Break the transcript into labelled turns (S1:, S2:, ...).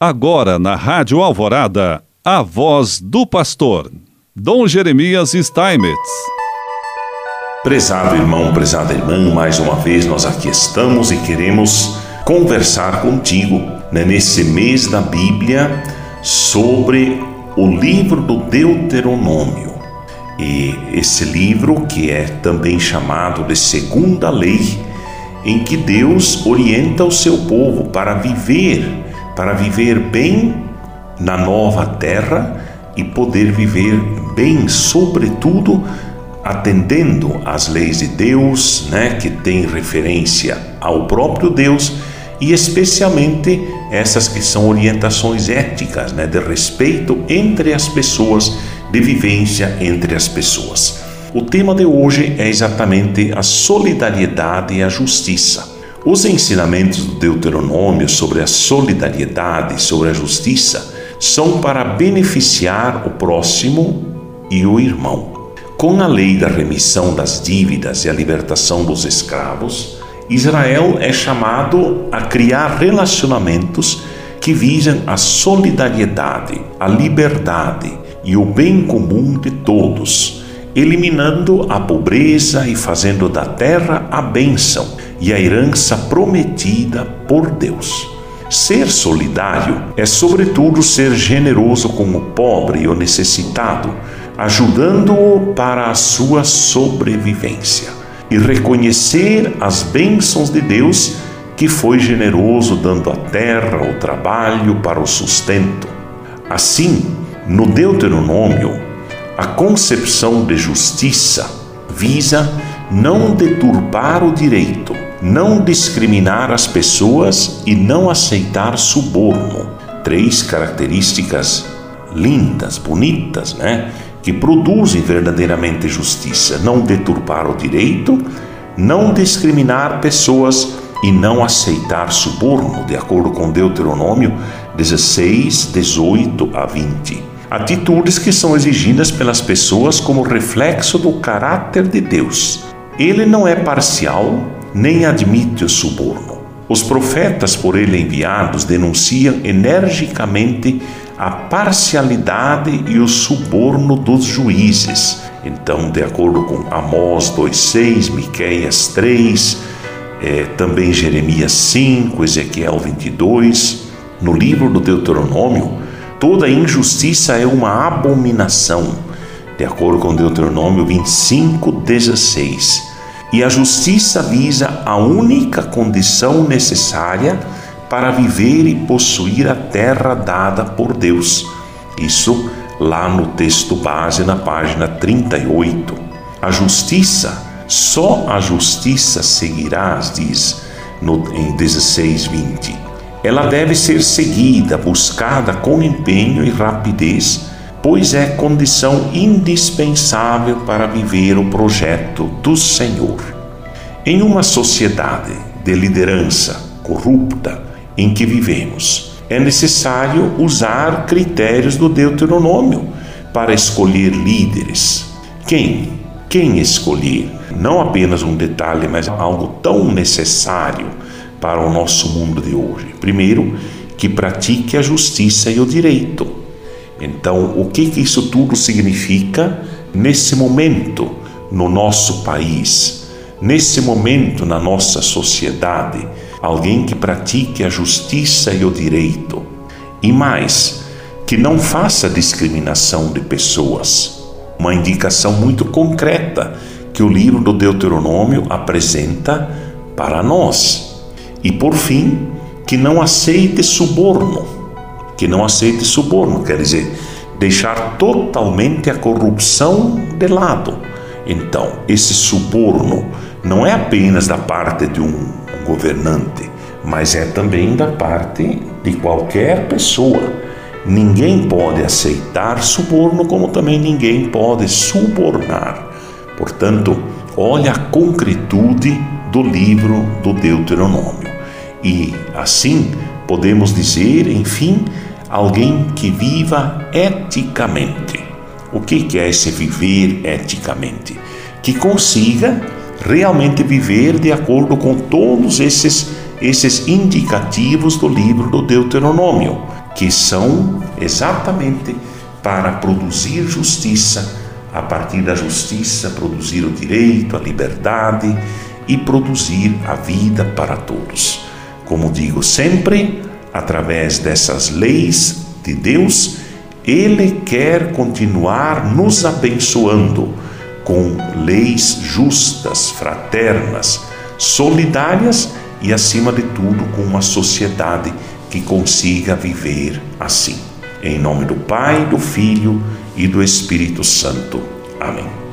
S1: Agora na Rádio Alvorada, a voz do pastor, Dom Jeremias Steinmetz.
S2: Prezado irmão, prezada irmã, mais uma vez nós aqui estamos e queremos conversar contigo né, nesse mês da Bíblia sobre o livro do Deuteronômio. E esse livro, que é também chamado de Segunda Lei, em que Deus orienta o seu povo para viver para viver bem na nova terra e poder viver bem, sobretudo atendendo às leis de Deus, né, que tem referência ao próprio Deus e especialmente essas que são orientações éticas, né, de respeito entre as pessoas, de vivência entre as pessoas. O tema de hoje é exatamente a solidariedade e a justiça. Os ensinamentos do Deuteronômio sobre a solidariedade, sobre a justiça, são para beneficiar o próximo e o irmão. Com a lei da remissão das dívidas e a libertação dos escravos, Israel é chamado a criar relacionamentos que visam a solidariedade, a liberdade e o bem comum de todos, eliminando a pobreza e fazendo da terra a bênção e a herança prometida por Deus. Ser solidário é, sobretudo, ser generoso com o pobre e o necessitado, ajudando-o para a sua sobrevivência, e reconhecer as bênçãos de Deus que foi generoso dando a terra, o trabalho para o sustento. Assim, no Deuteronômio, a concepção de justiça visa não deturpar o direito, não discriminar as pessoas e não aceitar suborno. Três características lindas, bonitas, né? Que produzem verdadeiramente justiça: não deturpar o direito, não discriminar pessoas e não aceitar suborno, de acordo com Deuteronômio 16, 18 a 20. Atitudes que são exigidas pelas pessoas como reflexo do caráter de Deus. Ele não é parcial, nem admite o suborno. Os profetas por ele enviados denunciam energicamente a parcialidade e o suborno dos juízes. Então, de acordo com Amós 2,6, Miqueias 3, é, também Jeremias 5, Ezequiel 22, no livro do Deuteronômio, toda injustiça é uma abominação, de acordo com Deuteronômio 25, 16 e a justiça visa a única condição necessária para viver e possuir a terra dada por Deus. Isso lá no texto base, na página 38. A justiça, só a justiça seguirás, diz no, em 16:20. Ela deve ser seguida, buscada com empenho e rapidez pois é condição indispensável para viver o projeto do Senhor. Em uma sociedade de liderança corrupta em que vivemos, é necessário usar critérios do Deuteronômio para escolher líderes. Quem? Quem escolher? Não apenas um detalhe, mas algo tão necessário para o nosso mundo de hoje. Primeiro, que pratique a justiça e o direito. Então, o que, que isso tudo significa nesse momento no nosso país, nesse momento na nossa sociedade? Alguém que pratique a justiça e o direito. E mais, que não faça discriminação de pessoas. Uma indicação muito concreta que o livro do Deuteronômio apresenta para nós. E por fim, que não aceite suborno que não aceite suborno, quer dizer, deixar totalmente a corrupção de lado. Então, esse suborno não é apenas da parte de um governante, mas é também da parte de qualquer pessoa. Ninguém pode aceitar suborno, como também ninguém pode subornar. Portanto, olha a concretude do livro do Deuteronômio. E assim podemos dizer, enfim, alguém que viva eticamente. O que é esse viver eticamente? Que consiga realmente viver de acordo com todos esses, esses indicativos do livro do Deuteronômio, que são exatamente para produzir justiça, a partir da justiça, produzir o direito, a liberdade e produzir a vida para todos. Como digo sempre, através dessas leis de Deus, Ele quer continuar nos abençoando com leis justas, fraternas, solidárias e, acima de tudo, com uma sociedade que consiga viver assim. Em nome do Pai, do Filho e do Espírito Santo. Amém.